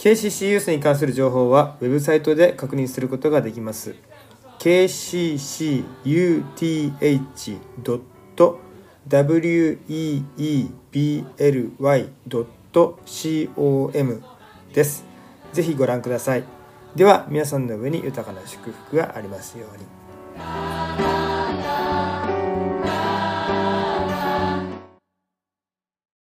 KCC ユースに関する情報はウェブサイトで確認することができます。kccuth.weebly.com です。ぜひご覧ください。では皆さんの上に豊かな祝福がありますように。